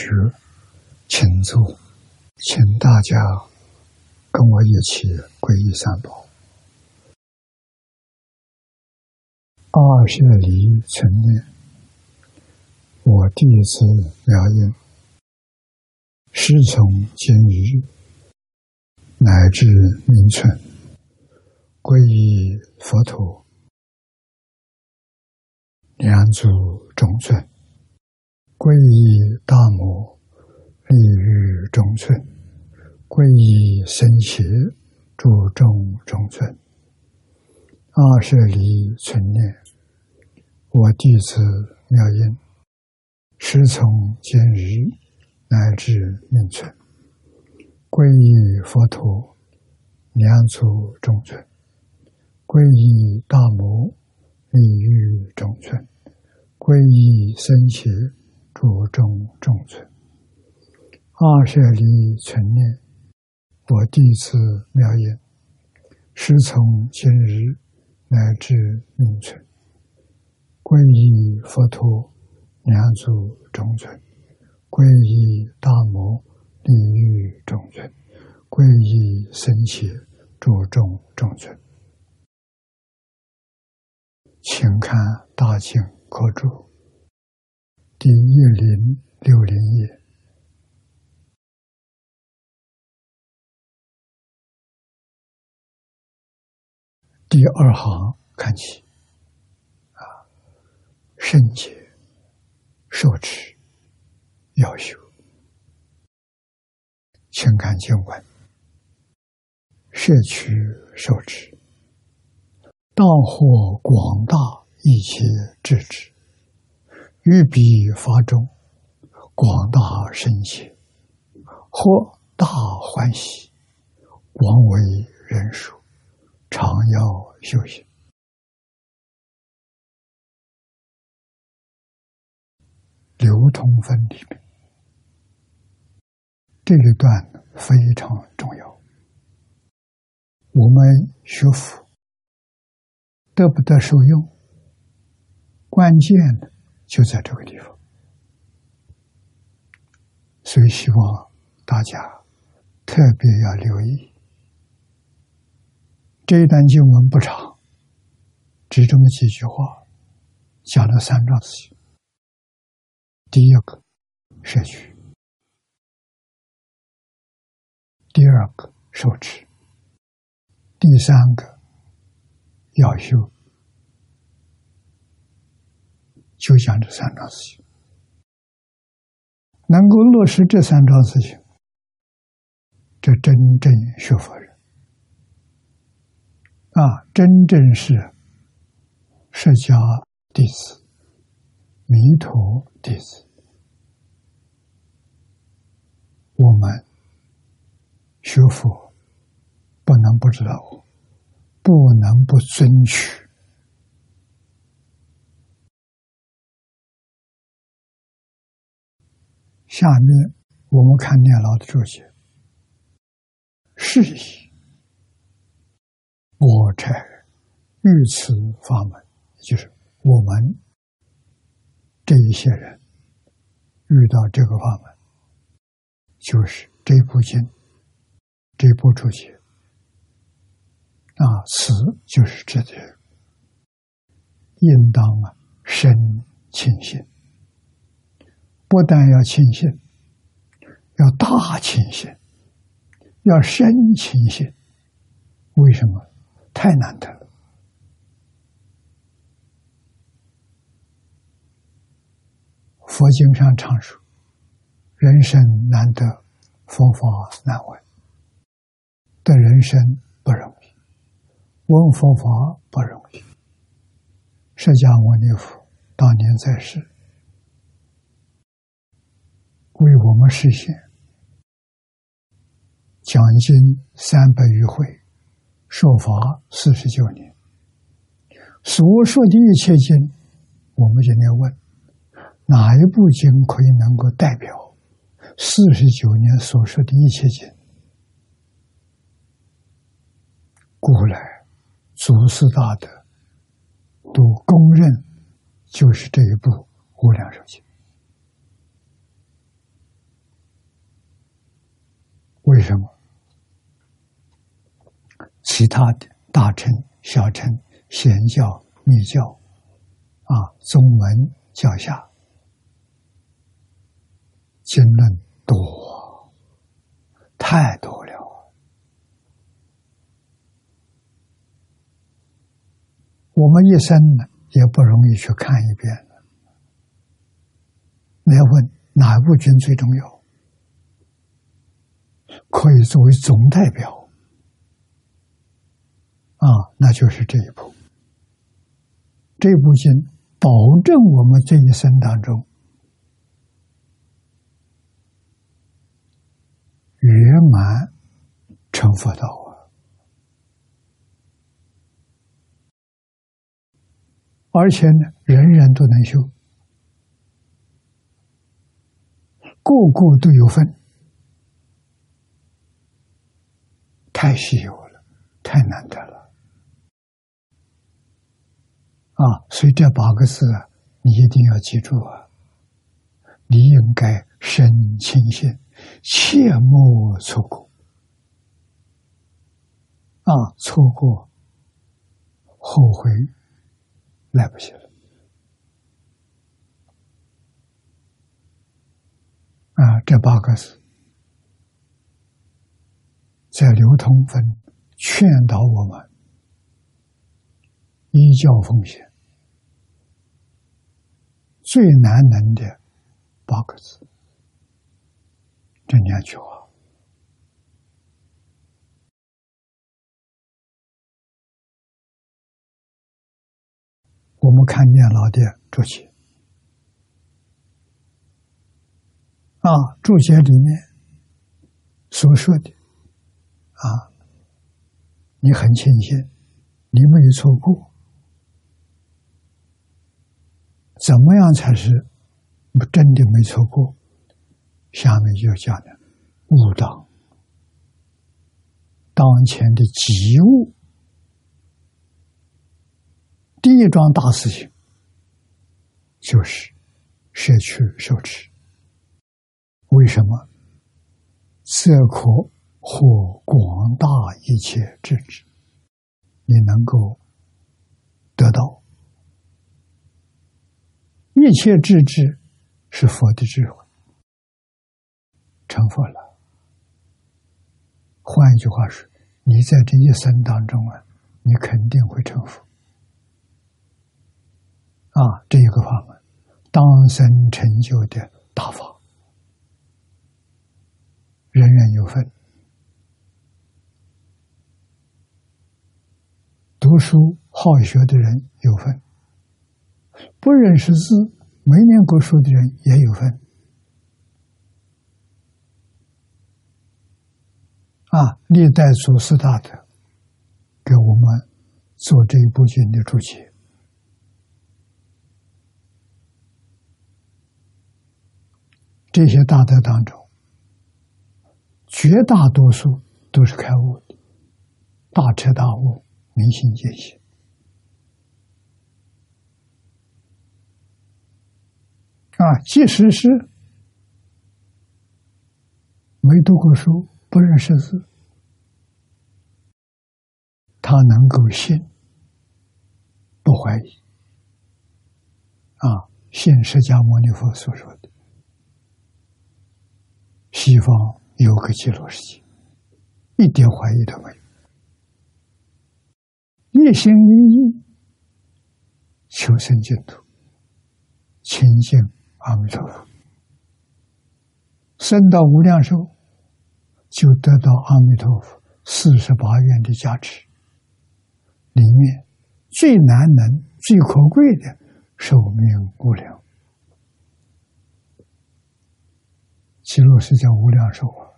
学，请坐，请大家跟我一起皈依三宝。二舍离存念，我弟子苗音，师从今日乃至明存，皈依佛陀。两祖中尊，皈依大摩，立于中村；皈依僧伽，注重中村。二舍离存念，我弟子妙音，师从今日乃至命存，皈依佛陀，两祖中村；皈依大摩，立于中村。皈依僧伽，注重中尊；二舍离存念，我弟子妙音，师从今日乃至命存，皈依佛陀，两祖中尊；皈依大摩，利于中尊；皈依僧伽，注重中尊。请看大经。课注第一零六零页。第二行看起。啊，圣洁受持要修，请看经文，摄取受持，当获广大。一切智之，欲彼法中广大深切，或大欢喜，广为人数，常要修行。流通分里面这一段非常重要，我们学佛得不得受用？关键的就在这个地方，所以希望大家特别要留意。这一段经文不长，只这么几句话，讲了三桩事情。第一个，摄取；第二个，受持；第三个，要修。就讲这三桩事情，能够落实这三桩事情，这真正学佛人啊，真正是释迦弟子、弥陀弟子。我们学佛不能不知道，不能不遵循。下面我们看念老的注解：“是以我才遇此法门，就是我们这一些人遇到这个法门，就是这部经、这部注解啊，此就是这些，应当啊深清信。不但要清醒，要大清醒，要深清醒。为什么？太难得了。佛经上常说：“人生难得，佛法难闻。”的人生不容易，闻佛法不容易。释迦牟尼佛当年在世。为我们实现讲经三百余回，说法四十九年，所说的一切经，我们今天问哪一部经可以能够代表四十九年所说的一切经？古来祖师大德都公认，就是这一部《无量寿经。为什么？其他的大乘、小乘、显教、密教，啊，宗门教下，经论多，太多了。我们一生呢，也不容易去看一遍。来问哪部经最重要？可以作为总代表啊，那就是这一部。这部经保证我们这一生当中圆满成佛道啊！而且呢，人人都能修。个个都有份，太稀有了，太难得了啊！所以这八个字啊，你一定要记住啊！你应该深清心，切莫错过啊！错过，后悔来不及了。啊，这八个字在流通分劝导我们依教奉献最难能的八个字，这两句话，我们看见老的注解。啊，注解里面所说的啊，你很庆幸，你没有错过。怎么样才是真的没错过？下面就讲的悟道，当前的急务，第一桩大事情就是舍去受持。为什么？则可或广大一切智智，你能够得到一切智智，是佛的智慧，成佛了。换一句话说，你在这一生当中啊，你肯定会成佛。啊，这一个法门，当生成就的大法。人人有份，读书好学的人有份，不认识字、没念过书的人也有份。啊，历代祖师大德给我们做这一部经的注解，这些大德当中。绝大多数都是开悟的，大彻大悟，明心见性。啊，即使是没读过书、不认识字，他能够信，不怀疑。啊，信释迦牟尼佛所说的，西方。有个极乐世界，一点怀疑都没有，一心一意求生净土，亲近阿弥陀佛，升到无量寿，就得到阿弥陀佛四十八愿的加持，里面最难能、最可贵的寿命无量，极乐世界无量寿啊！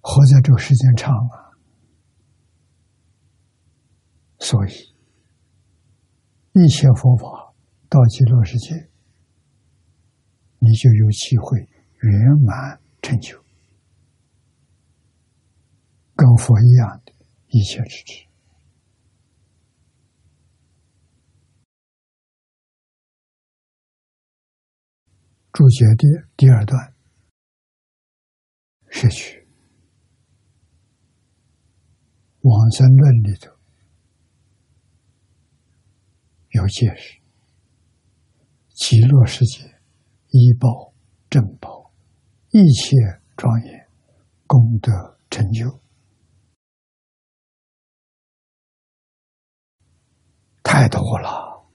活在这个时间长啊，所以一切佛法到极乐世界，你就有机会圆满成就，跟佛一样的一切之智。注解的第二段，是取往生论里头有解释，极乐世界医报正报，一切庄严功德成就，太多了。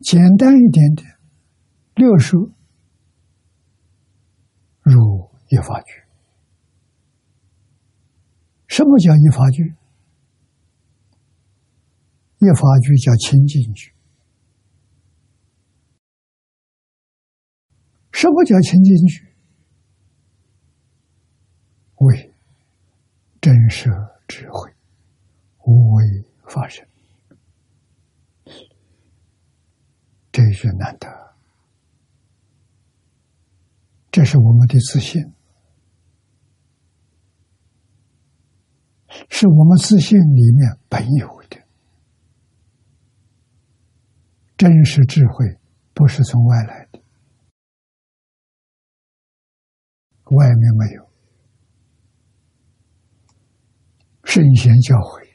简单一点点，六书入一法句。什么叫一法句？一法句叫清净句。什么叫清净句？为真实智慧，无为法身。这一句难得，这是我们的自信，是我们自信里面本有的真实智慧，不是从外来的，外面没有。圣贤教诲，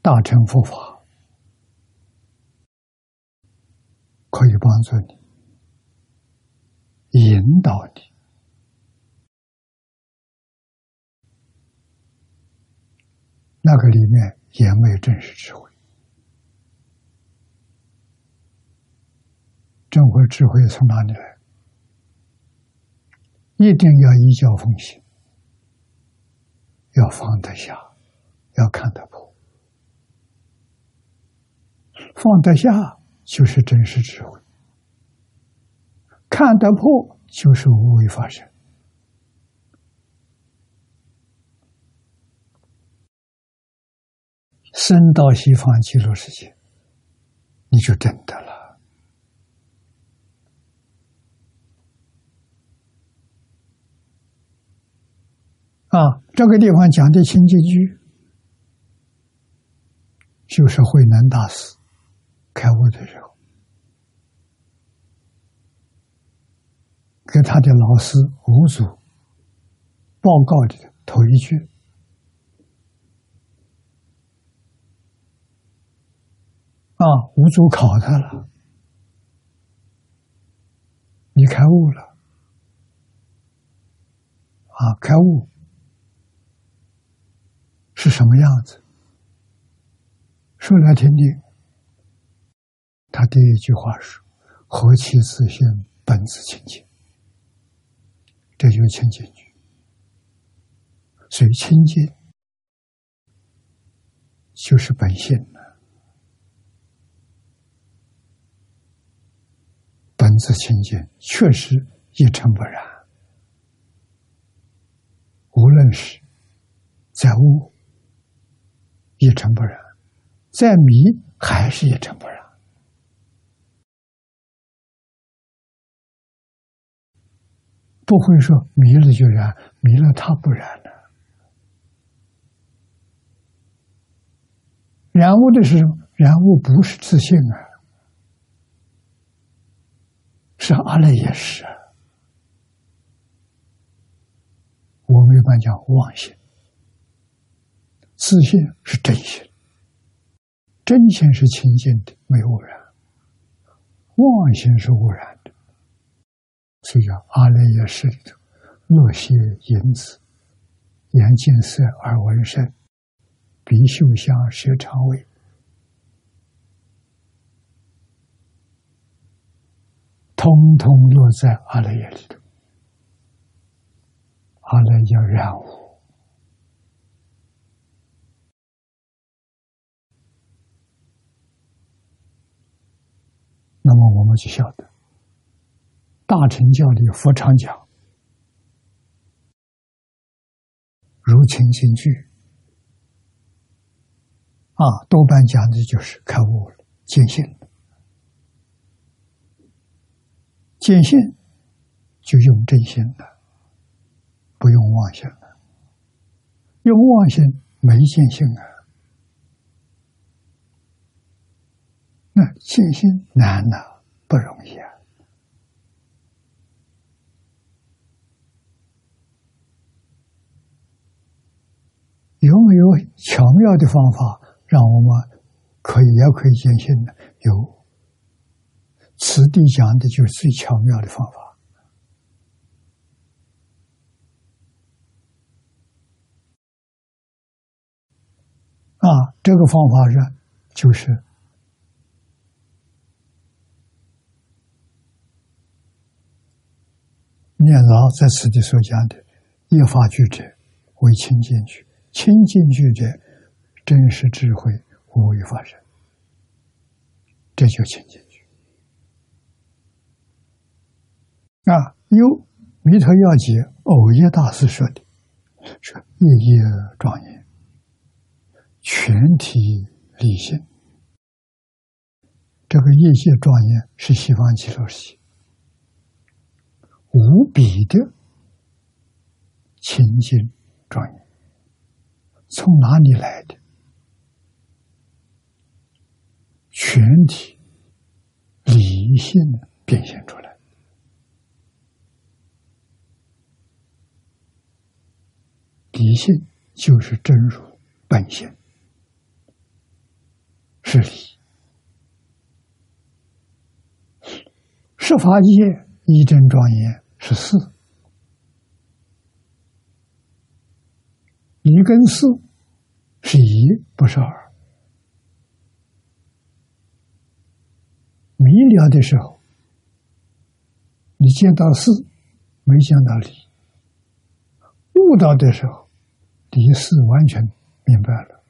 大乘佛法。可以帮助你，引导你，那个里面也没有真实智慧，真慧智慧从哪里来？一定要依教奉行，要放得下，要看得破，放得下。就是真实智慧，看得破就是无为法身，生到西方极乐世界，你就真的了。啊，这个地方讲的清净句，就是慧能大师。开悟的时候，给他的老师五祖报告的头一句啊，五祖考他了，你开悟了啊？开悟是什么样子？说来听听。他第一句话是：“何其自性本自清净。”这就是清净句。所以清净就是本性了，本自清净，确实一尘不染。无论是在物，一尘不染；在迷，还是一尘不染。不会说迷了就染，迷了它不染了。染物的是什么？染物不是自信啊，是阿赖耶识。我们一般讲妄心，自信是真心，真心是清净的，没有污染；妄心是污染的。所以叫阿赖耶识里头，乐些引子，眼见色，耳闻声，鼻嗅香，舌尝味，通通落在阿赖耶里头。阿赖耶染污，那么我们就晓得。大乘教里佛常讲，如清净句啊，多半讲的就是开悟了，见性了。见性就用真心了，不用妄想了。用妄心没见性啊，那信心难呐，不容易啊。有没有巧妙的方法，让我们可以也可以坚信呢？有，此地讲的就是最巧妙的方法。啊，这个方法是，就是念老在此地所讲的“一法具者为清净句”。清净句者，真实智慧无为法身，这就清净句。啊，有弥陀要解偶叶大师说的，说夜夜庄严，全体理性。这个夜夜庄严是西方极乐世界无比的清净庄严。从哪里来的？全体理性的变现出来，理性就是真如本性，是理。十法界一真庄严是四。一跟四是一，不是二。明了的时候，你见到四，没见到离；悟到的时候，离四完全明白了。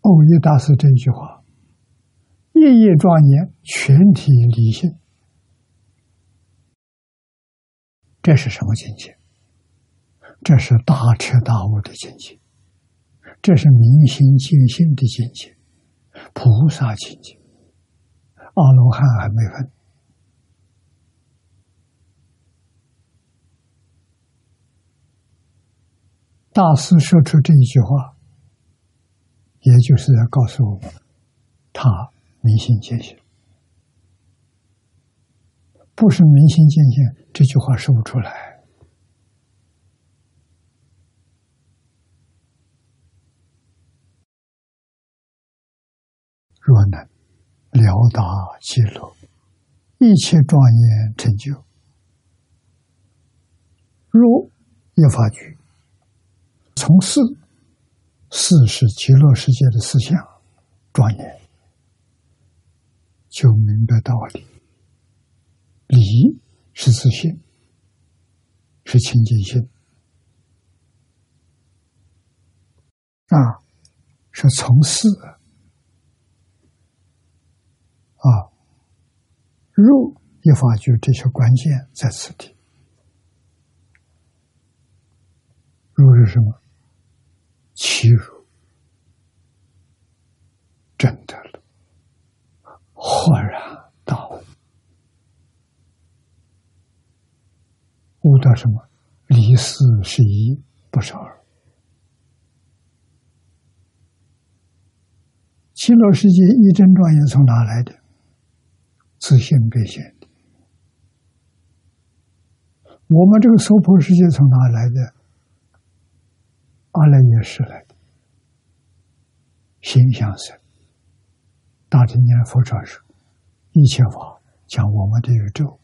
欧耶大师这一句话：“夜夜庄严，全体理性。”这是什么境界？这是大彻大悟的境界，这是明心见性的境界，菩萨境界，阿罗汉还没分。大师说出这一句话，也就是要告诉我们，他明心见性。不是明心见性，这句话说不出来。若能了达极乐一切庄严成就，若一法句，从四四是极乐世界的思想庄严，就明白道理。理是自信，是清净心啊，是从事啊，入一法就这些关键在此地。入是什么？其入，真的，豁然大悟。悟到什么？离四是一，不是二。极乐世界一真庄严从哪来的？自信变现的。我们这个娑婆世界从哪来的？阿赖耶识来的。心相生。大乘念佛传说，一切法讲我们的宇宙，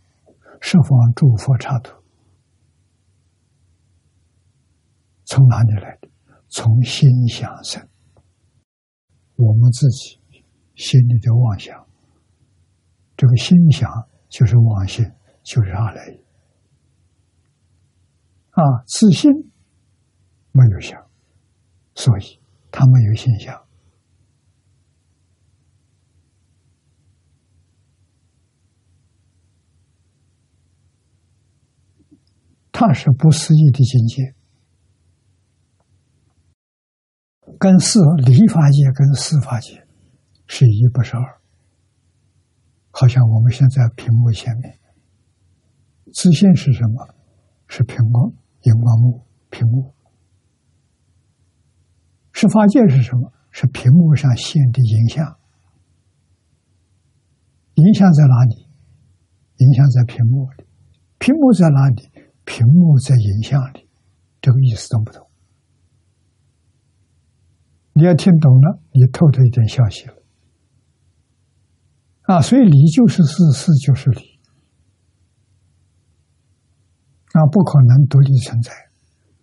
十方诸佛刹土。从哪里来的？从心想生。我们自己心里的妄想，这个心想就是妄心，就是阿赖耶。啊，自信没有想，所以他没有心想。那是不思议的境界。跟四理法界跟四法界是一不是二，好像我们现在屏幕前面，自信是什么？是屏光荧光幕屏幕十法界是什么？是屏幕上现的影像。影像在哪里？影像在屏幕里。屏幕在哪里？屏幕在影像里。这个意思懂不懂？你要听懂了，你透透一点消息了。啊，所以理就是事，事就是理。啊，不可能独立存在，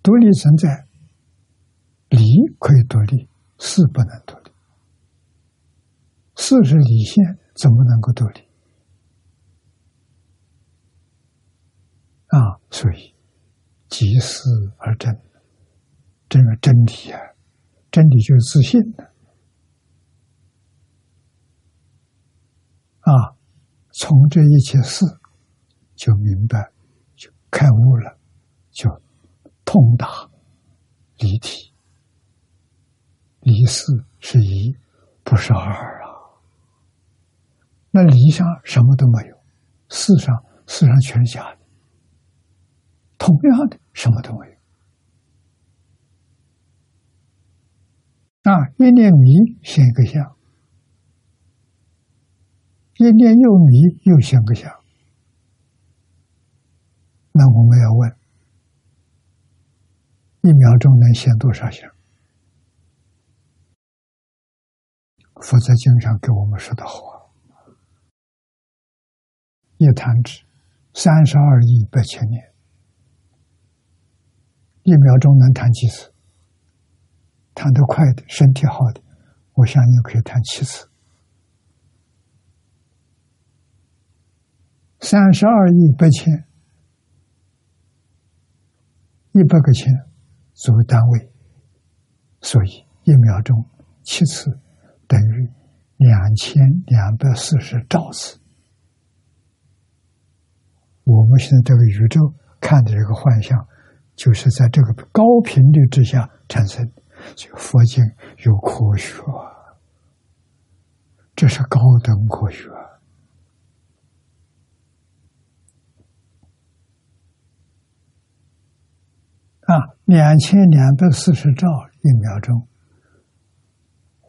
独立存在，理可以独立，事不能独立。事是理性，怎么能够独立？啊，所以即事而真，这个真理啊，真理就是自信的。啊，从这一切事就明白。就开悟了，就通达离体，离四是一，不是二啊。那离上什么都没有，四上四上全是假，同样的什么都没有。啊，一念迷现一个相，一念又迷又现个相。那我们要问：一秒钟能现多少相？佛在经上给我们说的话：一弹指三十二亿八千年，一秒钟能弹几次？弹得快的，身体好的，我相信可以弹七次。三十二亿八千。一百个千作为单位，所以一秒钟七次等于两千两百四十兆次。我们现在这个宇宙看的这个幻象，就是在这个高频率之下产生。就佛经有科学，这是高等科学。啊，两千两百四十兆一秒钟，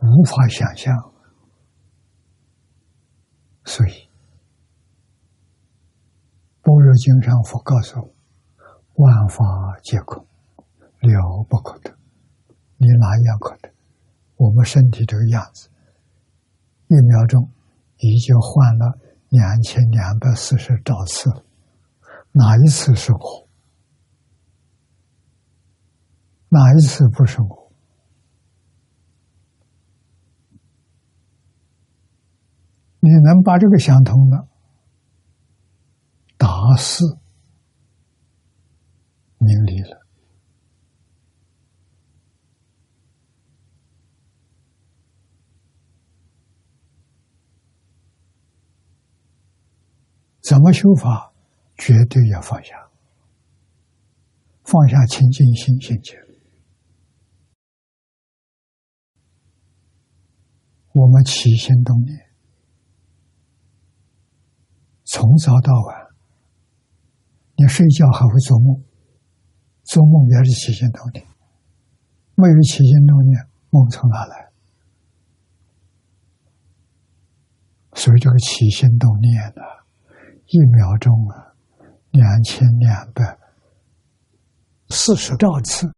无法想象。所以，《般若经》上佛告诉我：“万法皆空，了不可得。”你哪一样可得？我们身体这个样子，一秒钟已经换了两千两百四十兆次，哪一次是我？哪一次不是我？你能把这个想通了，打死明理了。怎么修法？绝对要放下，放下清净心境界。我们起心动念，从早到晚，你睡觉还会做梦，做梦也是起心动念。没有起心动念，梦从哪来？所以这个起心动念呢，一秒钟啊，两千两百四十兆次，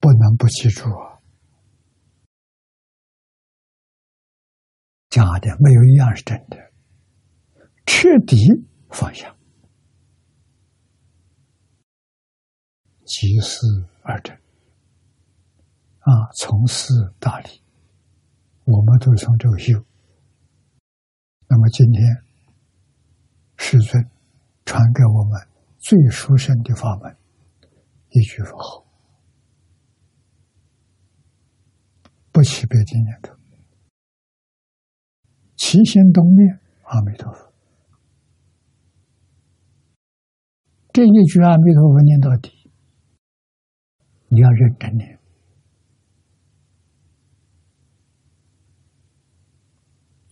不能不记住啊。假的，没有一样是真的。彻底放下，即事而真。啊，从事大理，我们都从这个修。那么今天，师尊传给我们最殊胜的法门，一句佛号，不起别的念头。齐心动念，阿弥陀佛。这一句阿弥陀佛念到底，你要认真念，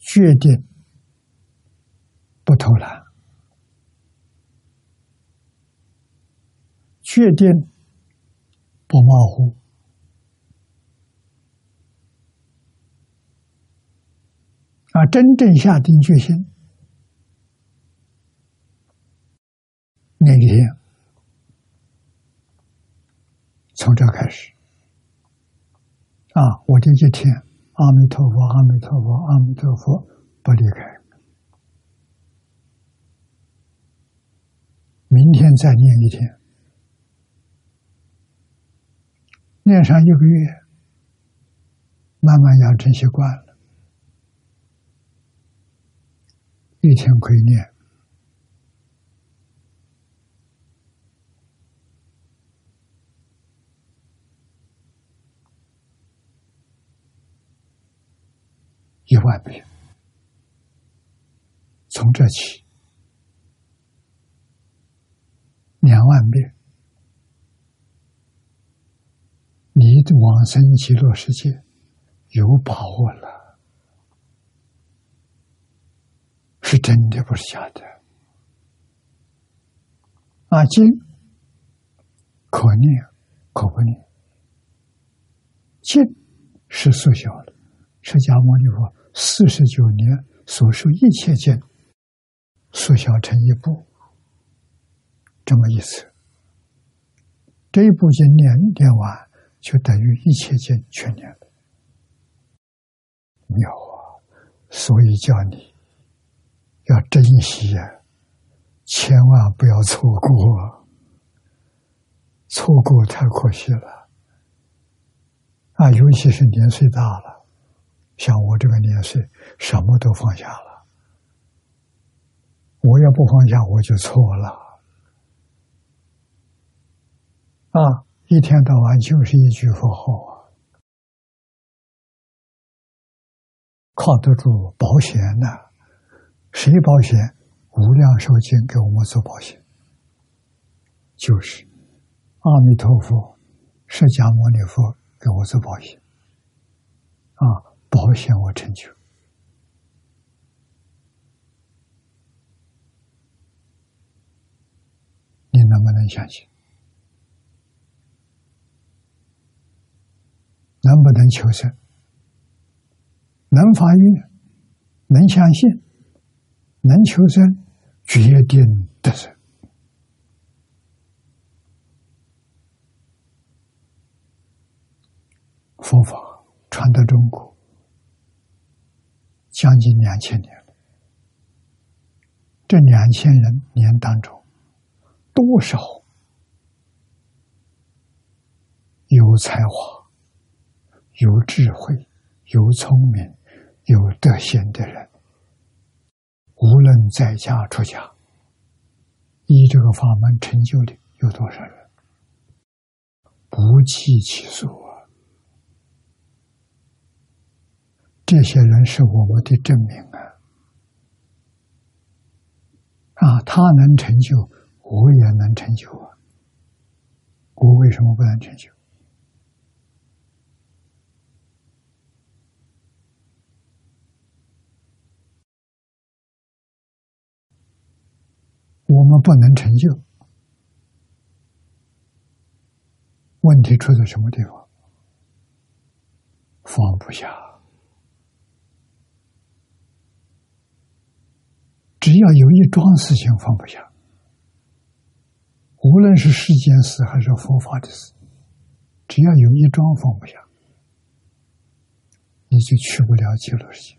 决定不偷懒，决定不马虎啊！真正下定决心，那一天。从这开始啊！我这一天，阿弥陀佛，阿弥陀佛，阿弥陀佛，不离开。明天再念一天，念上一个月，慢慢养成习惯了，一天可以念一万遍，从这起。两万遍，你的往生极乐世界有把握了，是真的，不是假的。啊，经可念可不念，经是缩小了。释迦牟尼佛四十九年所受一切见，缩小成一部。这么意思，这一部经念念完，就等于一切经全念了。妙啊！所以叫你要珍惜啊，千万不要错过，错过太可惜了。啊，尤其是年岁大了，像我这个年岁，什么都放下了，我要不放下，我就错了。啊，一天到晚就是一句佛号啊，靠得住保险呢？谁保险？无量寿经给我们做保险，就是阿弥陀佛、释迦牟尼佛给我做保险，啊，保险我成就，你能不能相信？能不能求生？能发愿，能相信，能求生，决定得生。佛法传到中国将近两千年了，这两千人年当中，多少有才华？有智慧、有聪明、有德行的人，无论在家出家，依这个法门成就的有多少人？不计其数啊！这些人是我们的证明啊！啊，他能成就，我也能成就啊！我为什么不能成就？我们不能成就，问题出在什么地方？放不下。只要有一桩事情放不下，无论是世间事还是佛法的事，只要有一桩放不下，你就去不了极乐世界。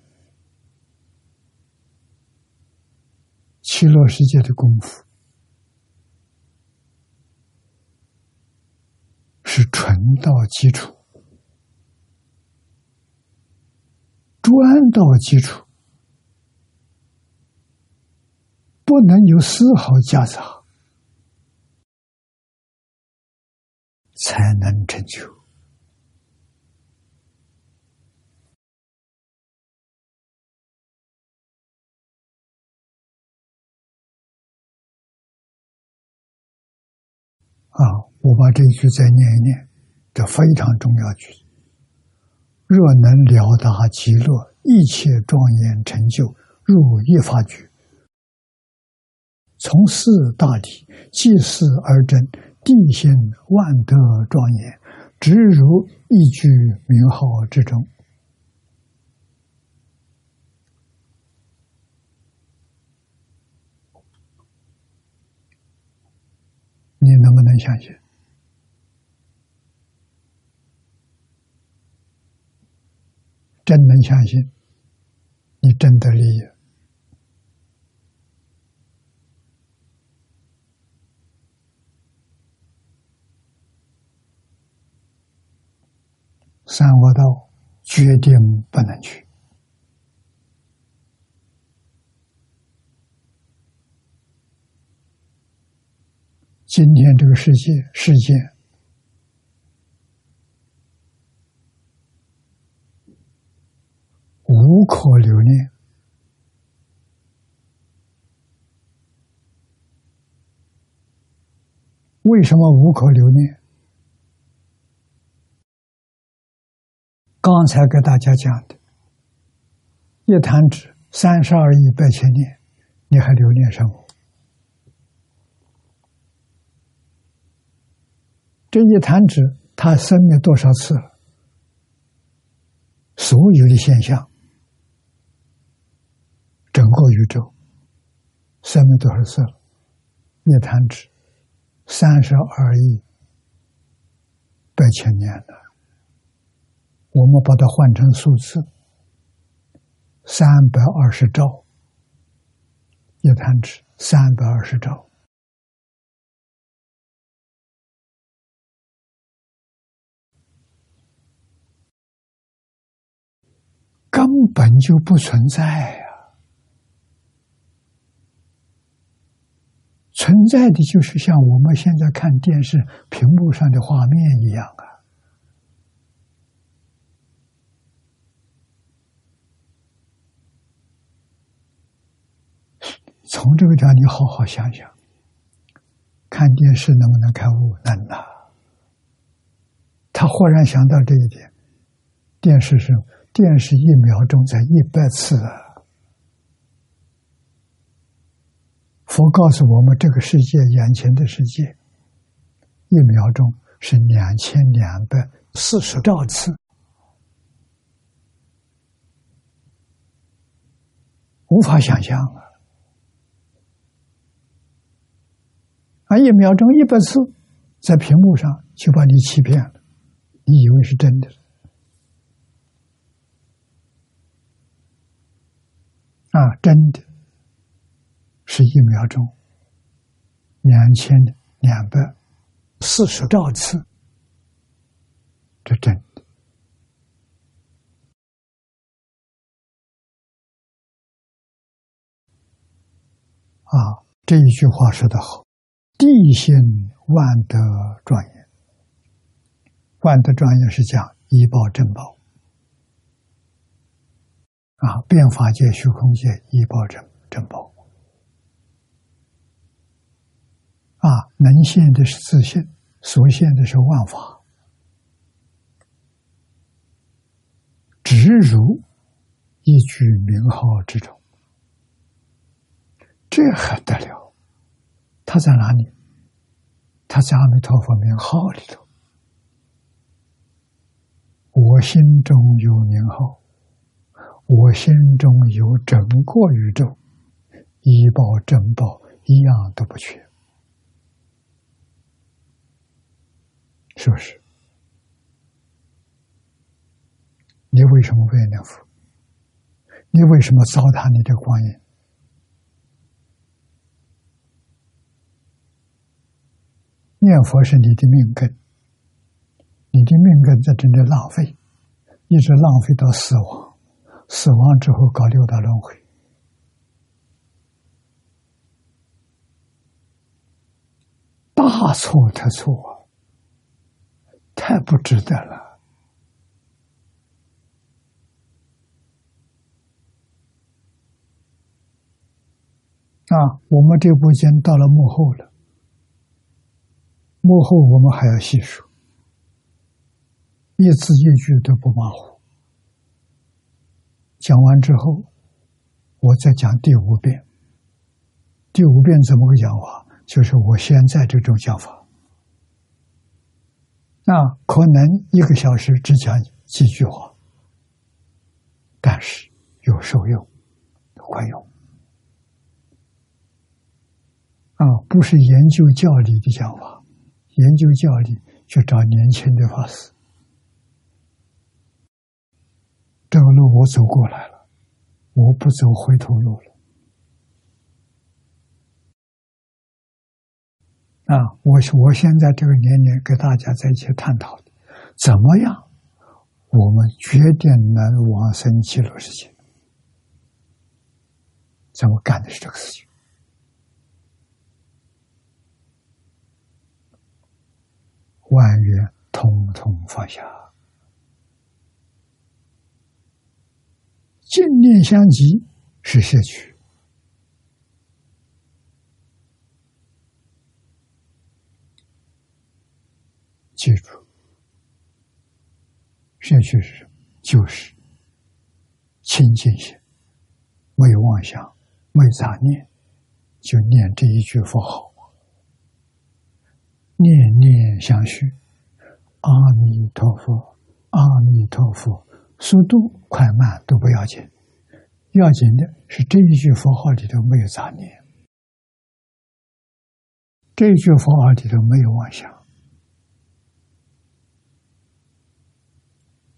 极乐世界的功夫是纯道基础，专道基础，不能有丝毫夹杂，才能成就。啊，我把这一句再念一念，这非常重要句。若能了达极乐一切庄严成就，入一法局，从四大体，即事而真，地心万德庄严，直如一句名号之中。你能不能相信？真能相信，你真得利益。三恶道决定不能去。今天这个世界世界无可留恋，为什么无可留恋？刚才给大家讲的，一弹指三十二亿八千年，你还留恋什么？这一弹指，它生灭多少次了？所有的现象，整个宇宙生命多少次了？一弹指三十二亿八千年了。我们把它换成数字，三百二十兆，一弹指三百二十兆，根本就不存在呀！存在的就是像我们现在看电视屏幕上的画面一样啊。从这个讲，你好好想想，看电视能不能开悟？能啊！他忽然想到这一点，电视是电视一秒钟在一百次啊！佛告诉我们，这个世界眼前的世界，一秒钟是两千两百四十兆次，无法想象啊！一秒钟一百次，在屏幕上就把你欺骗了，你以为是真的？啊，真的是一秒钟两千两百四十兆次，这真的啊！这一句话说的好。地心万德庄严，万德庄严是讲一报正报啊，变法界、虚空界一报正正报啊，能现的是自信，所现的是万法，直如一句名号之中，这还得了？他在哪里？他在阿弥陀佛名号里头。我心中有名号，我心中有整个宇宙，一报正报一样都不缺，是不是？你为什么不念佛？你为什么糟蹋你的光阴？念佛是你的命根，你的命根在这里浪费，一直浪费到死亡，死亡之后搞六道轮回，大错特错，太不值得了。啊，我们这部经到了幕后了。幕后我们还要细数，一字一句都不马虎。讲完之后，我再讲第五遍。第五遍怎么个讲法？就是我现在这种讲法。那可能一个小时只讲几句话，但是有受用，有管用。啊，不是研究教理的讲法，研究教理去找年轻的法师。这个路我走过来了，我不走回头路了。啊，我我现在这个年龄跟大家在一起探讨的，怎么样，我们决定能往生极乐世界？怎么干的是这个事情？万缘通通放下，净念相继是摄取。记住，摄取是什么？就是清净心，没有妄想，没有杂念，就念这一句佛号。念念相续，阿弥陀佛，阿弥陀佛，速度快慢都不要紧，要紧的是这一句佛号里头没有杂念，这一句佛号里头没有妄想，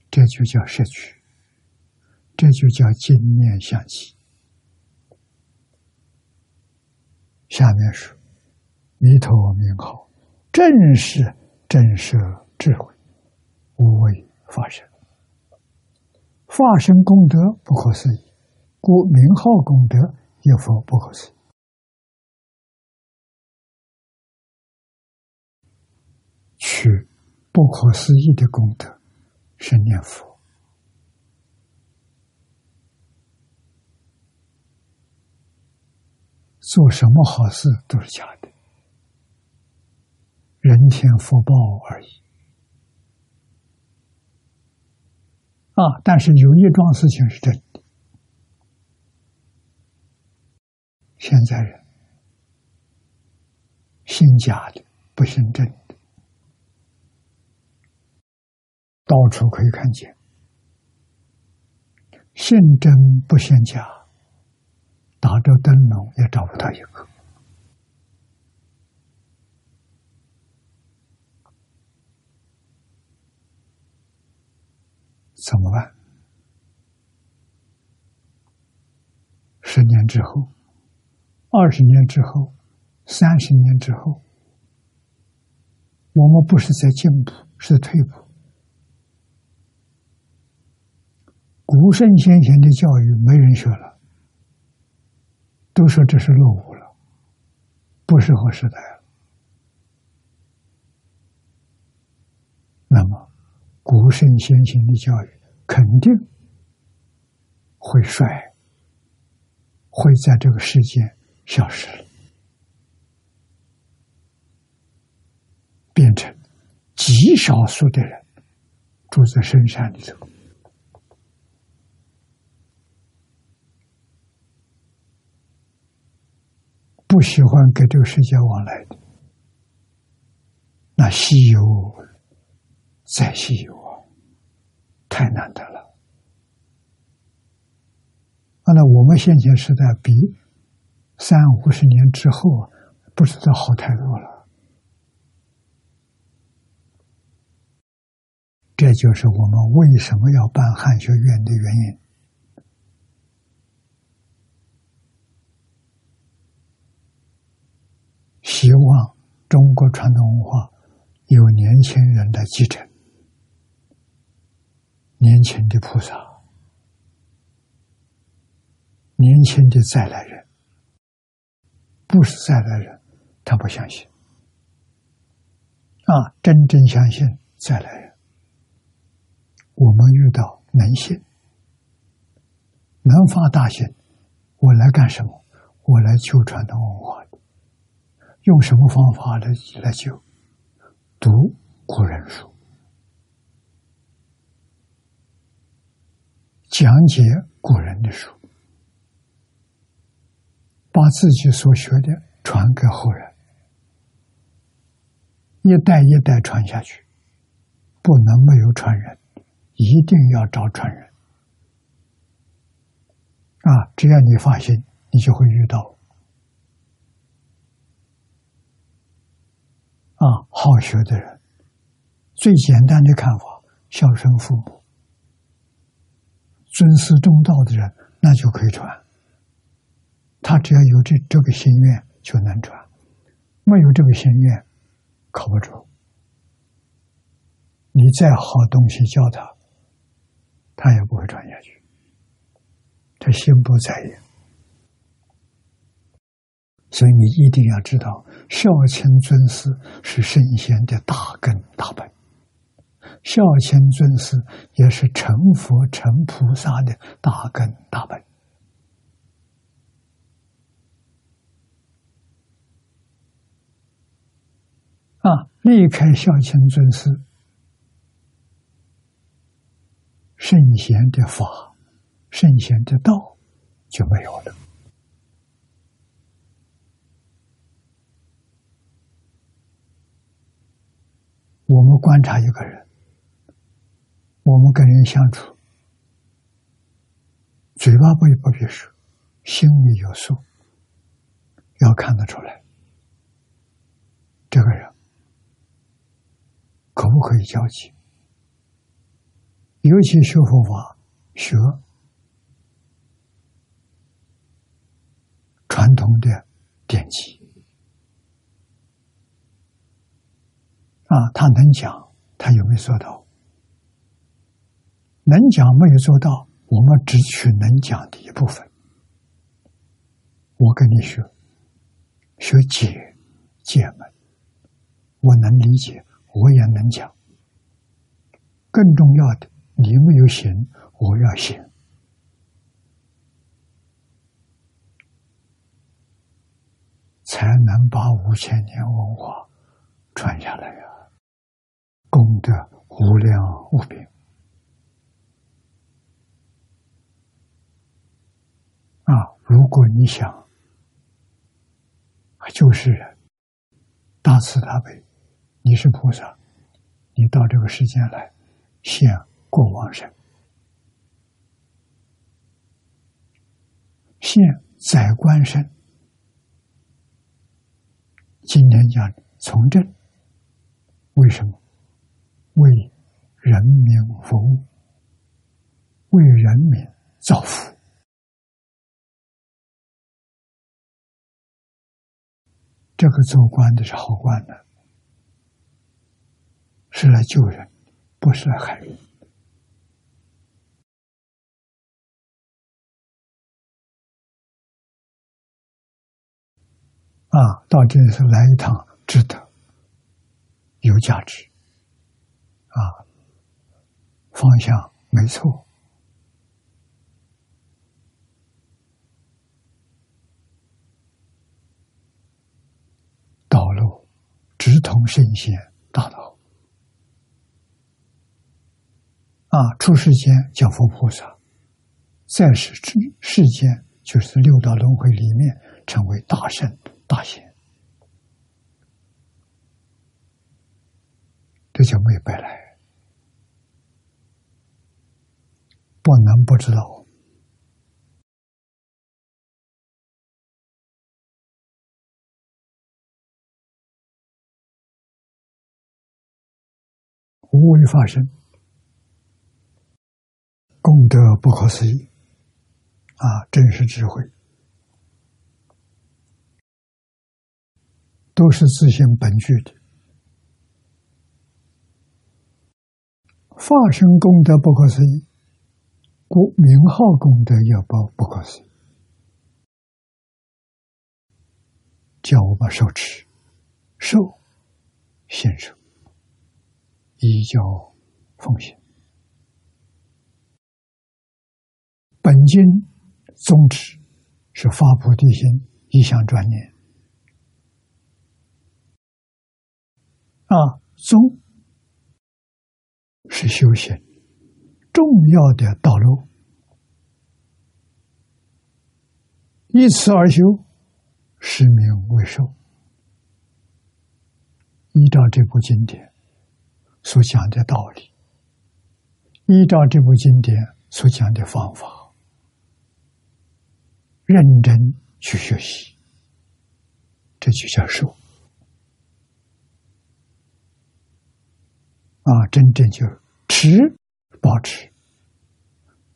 这就叫摄取，这就叫净念相继。下面是弥陀名号。正是真实智慧，无为发生，发生功德不可思议，故名号功德也复不可思议。取不可思议的功德是念佛，做什么好事都是假的。人天福报而已啊！但是有一桩事情是真的：现在人信假的，不信真的，到处可以看见。信真不信假，打着灯笼也找不到一个。怎么办？十年之后，二十年之后，三十年之后，我们不是在进步，是在退步。古圣先贤的教育没人学了，都说这是落伍了，不适合时代了。那么，古圣先贤的教育。肯定会衰，会在这个世界消失了，变成极少数的人住在深山里头，不喜欢跟这个世界往来的，那稀有再稀有。太难得了，啊！那我们先前时代比三五十年之后不知道好太多了。这就是我们为什么要办汉学院的原因。希望中国传统文化有年轻人的继承。年轻的菩萨，年轻的再来人，不是再来人，他不相信。啊，真正相信再来人，我们遇到能信、能发大心，我来干什么？我来救传统文化的，用什么方法来来救？读古人书。讲解古人的书，把自己所学的传给后人，一代一代传下去，不能没有传人，一定要找传人。啊，只要你发心，你就会遇到。啊，好学的人，最简单的看法，孝顺父母、尊师重道的人，那就可以传。他只要有这这个心愿，就能传；没有这个心愿，靠不住。你再好东西教他，他也不会传下去。他心不在焉，所以你一定要知道，孝亲尊师是圣贤的大根大本，孝亲尊师也是成佛成菩萨的大根大本。啊，离开孝亲尊师。圣贤的法，圣贤的道就没有了。我们观察一个人，我们跟人相处，嘴巴不不必说，心里有数，要看得出来，这个人可不可以交际。尤其学佛法，学传统的典籍啊，他能讲，他有没有做到？能讲没有做到，我们只取能讲的一部分。我跟你学，学解解门，我能理解，我也能讲。更重要的。你没有行，我要行，才能把五千年文化传下来呀！功德无量无边啊！如果你想就是，大慈大悲，你是菩萨，你到这个世间来现。过往生，现宰官身。今天讲从政，为什么？为人民服务，为人民造福。这个做官的是好官的，是来救人，不是来害人。啊，到这里是来一趟，值得，有价值，啊，方向没错，道路直通圣贤大道，啊，出世间叫佛菩萨，在世之世间就是六道轮回里面成为大圣。大贤，这就没白来，不能不知道。无为发生，功德不可思议，啊，真实智慧。都是自性本具的，化身功德不可思议，故名号功德要报不可思议。叫我们受持，受献受，依教奉献。本经宗旨是发菩提心，一向专念。啊，宗是修行重要的道路，以此而修，实名为寿。依照这部经典，所讲的道理，依照这部经典所讲的方法，认真去学习，这就叫受。啊，真正就持保持，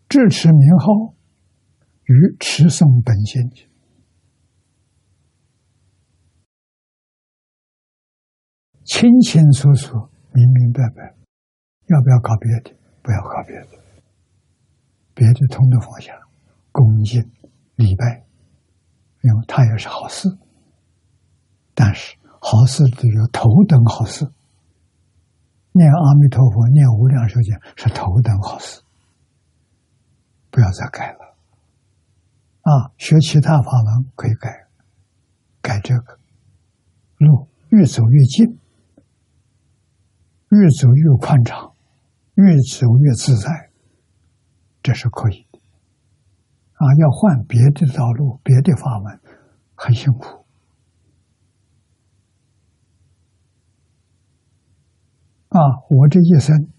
至持名号与持诵本心，清清楚楚、明明白白。要不要搞别的？不要搞别的，别的通通放下，恭敬礼拜，因为它也是好事。但是好事只有头等好事。念阿弥陀佛，念无量寿经是头等好事，不要再改了。啊，学其他法门可以改，改这个路越走越近，越走越宽敞，越走越自在，这是可以的。啊，要换别的道路，别的法门，很辛苦。啊，我这一生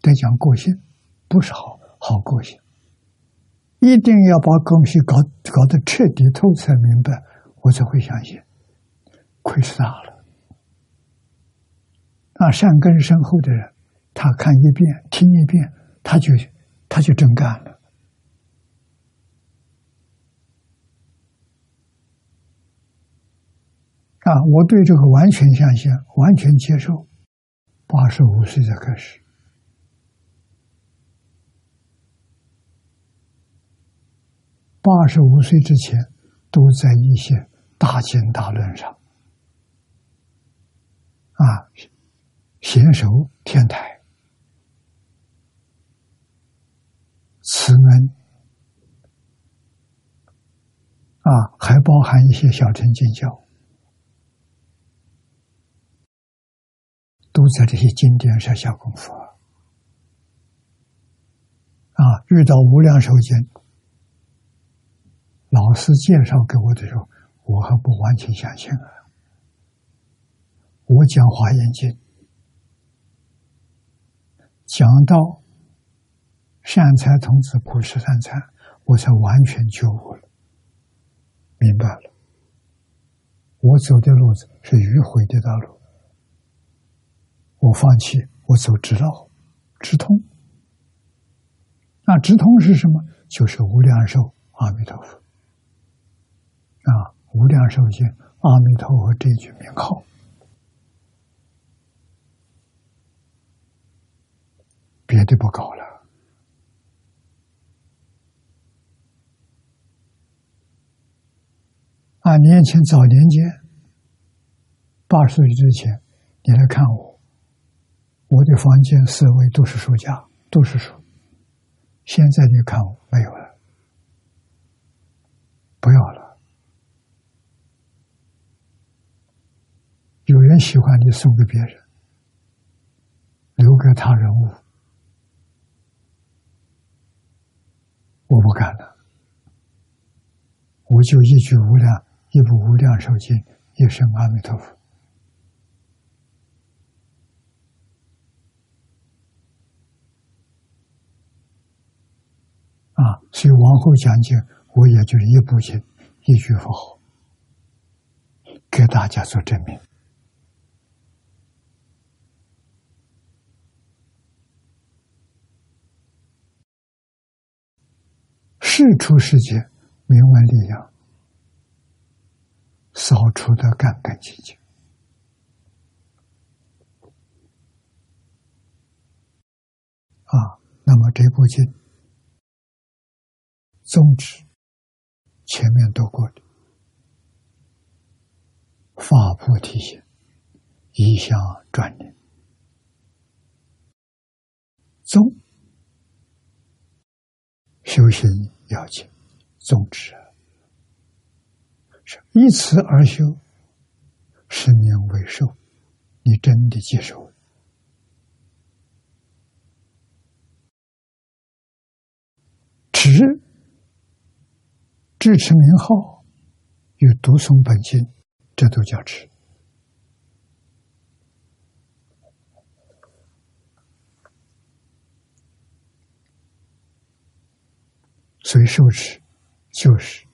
得讲个性，不是好好个性，一定要把东西搞搞得彻底透彻明白，我才会相信。亏是大了，啊，善根深厚的人，他看一遍、听一遍，他就他就真干了。啊，我对这个完全相信，完全接受。八十五岁才开始，八十五岁之前都在一些大经大论上，啊，娴熟天台、慈恩，啊，还包含一些小乘经教。都在这些经典上下功夫啊！啊，遇到无量寿经，老师介绍给我的时候，我还不完全相信啊。我讲华严经，讲到善财童子普施三餐，我才完全觉悟了，明白了。我走的路子是迂回的道路。我放弃，我走直道，直通。那直通是什么？就是无量寿阿弥陀佛。啊，无量寿经，阿弥陀佛这句名号，别的不搞了。啊，年轻早年间，八十岁之前，你来看我。我的房间四围都是书架，都是书。现在你看我没有了，不要了。有人喜欢你送给别人，留给他人物，我不干了。我就一句无量，一部无量寿经，一声阿弥陀佛。啊，所以往后讲经，我也就是一部经，一句佛号，给大家做证明。事出世界，明文力量，扫除的干干净净。啊，那么这部经。宗旨前面都过的，法菩提心，一向专念。宗修行要紧，宗旨是依此而修，是名为受。你真的接受了，持。智持名号，与读诵本经，这都叫持。所以受持就是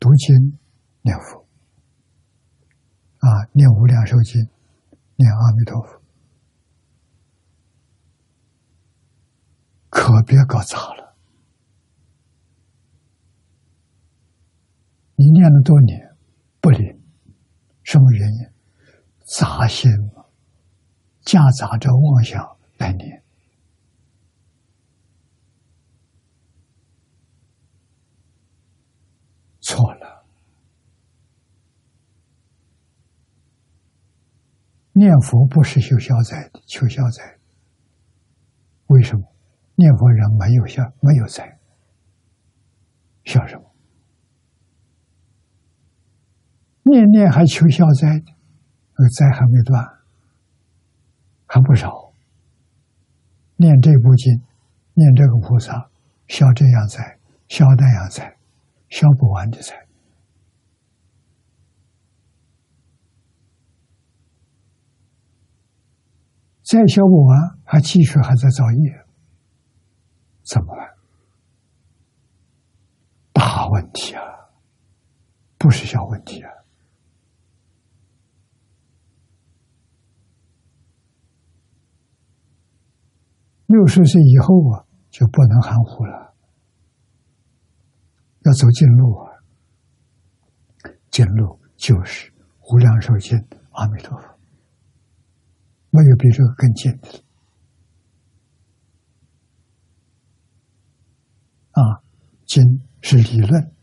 读经念佛啊，念无量寿经，念阿弥陀佛，可别搞砸了。你念了多年不灵，什么原因？杂心嘛，夹杂着妄想来念。错了，念佛不是修消灾的，求消灾。为什么？念佛人没有消，没有灾，消什么？念念还求消灾那个灾还没断，还不少。念这部经，念这个菩萨，消这样灾，消那样灾。消不完的财，再消不完，还继续还在造业，怎么办？大问题啊，不是小问题啊！六十岁以后啊，就不能含糊了。要走近路啊！近路就是无量寿经阿弥陀佛，没有比这个更近的了啊！经是理论，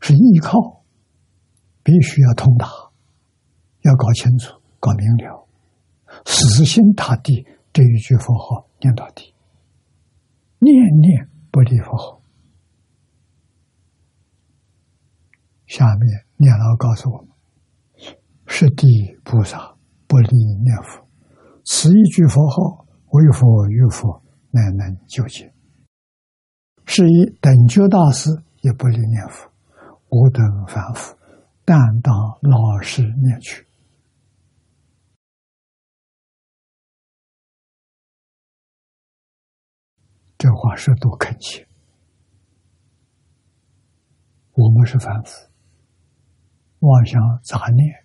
是依靠，必须要通达，要搞清楚、搞明了，死心塌地这一句佛号念到底，念念。不离佛号。下面念老告诉我们：是地菩萨不离念佛，此一句佛号为佛与佛乃能救劫。是以等觉大师也不离念佛，我等凡夫但当老实念去。这话说多恳切！我们是凡夫，妄想杂念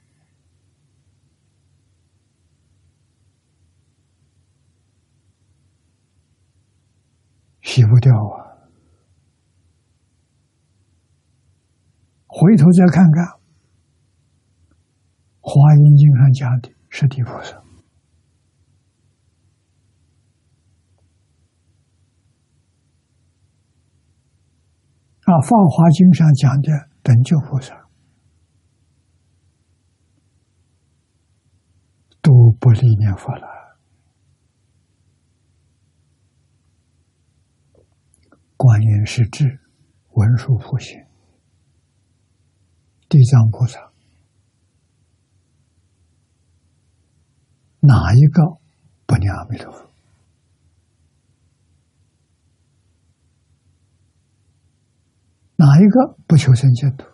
洗不掉啊！回头再看看《华严经》上讲的是地菩萨。啊，《放华经》上讲的等觉菩萨都不离念佛了。观音是智，文殊普贤，地藏菩萨，哪一个不念阿弥陀佛？哪一个不求生净土？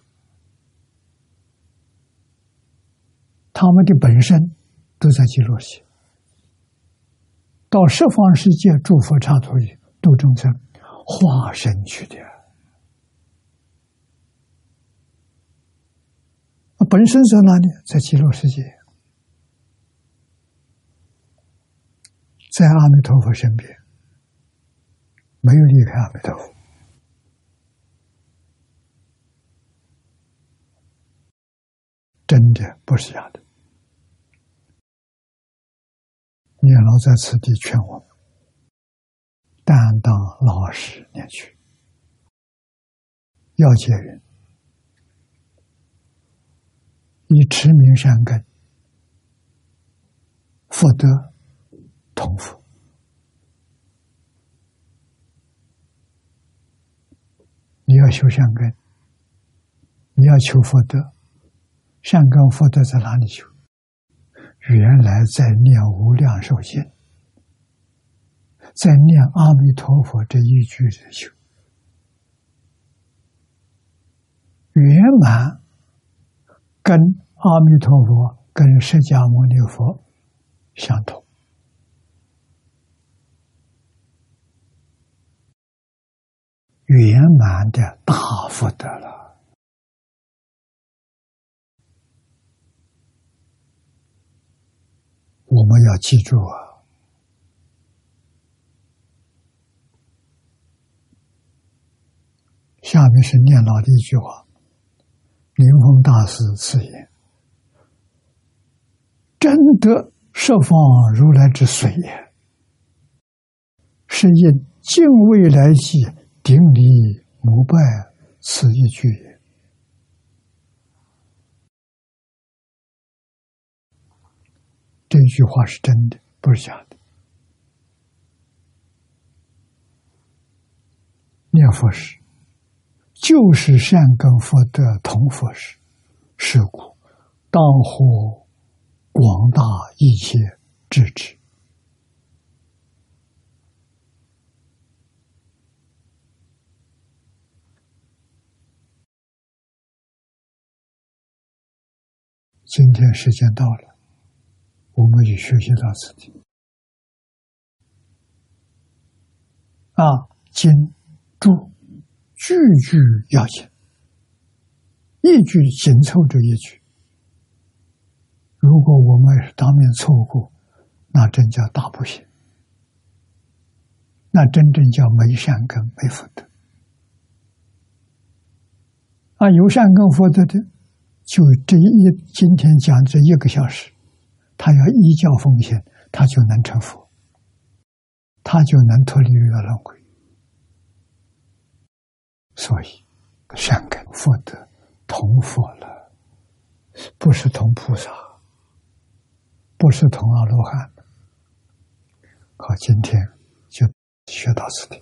他们的本身都在极乐系，到十方世界诸佛刹土里度众生，化身去的。本身在哪里？在极乐世界，在阿弥陀佛身边，没有离开阿弥陀佛。真的不是假的。念老在此地劝我们：担当老实念去，要接人，以持名善根，福德同福。你要修善根，你要求福德。善根福德在哪里修？原来在念无量寿经，在念阿弥陀佛这一句里修，圆满跟阿弥陀佛、跟释迦牟尼佛相同。圆满的大福德了。我们要记住啊！下面是念老的一句话：“灵峰大师此言，真得十方如来之水也，是因敬畏来际，顶礼膜拜此一句这句话是真的，不是假的。念佛时。就是善根福德同佛时，是故当获广大一切智智。今天时间到了，我们就学习到此地。啊，经注。句句要紧，一句紧凑着一句。如果我们当面错过，那真叫大不幸，那真正叫没善根、没福德。啊，有善根福德的，就这一今天讲这一个小时，他要依教奉献，他就能成佛，他就能脱离六道轮回。所以，善根福德同佛了，不是同菩萨，不是同阿罗汉。好，今天就学到此地。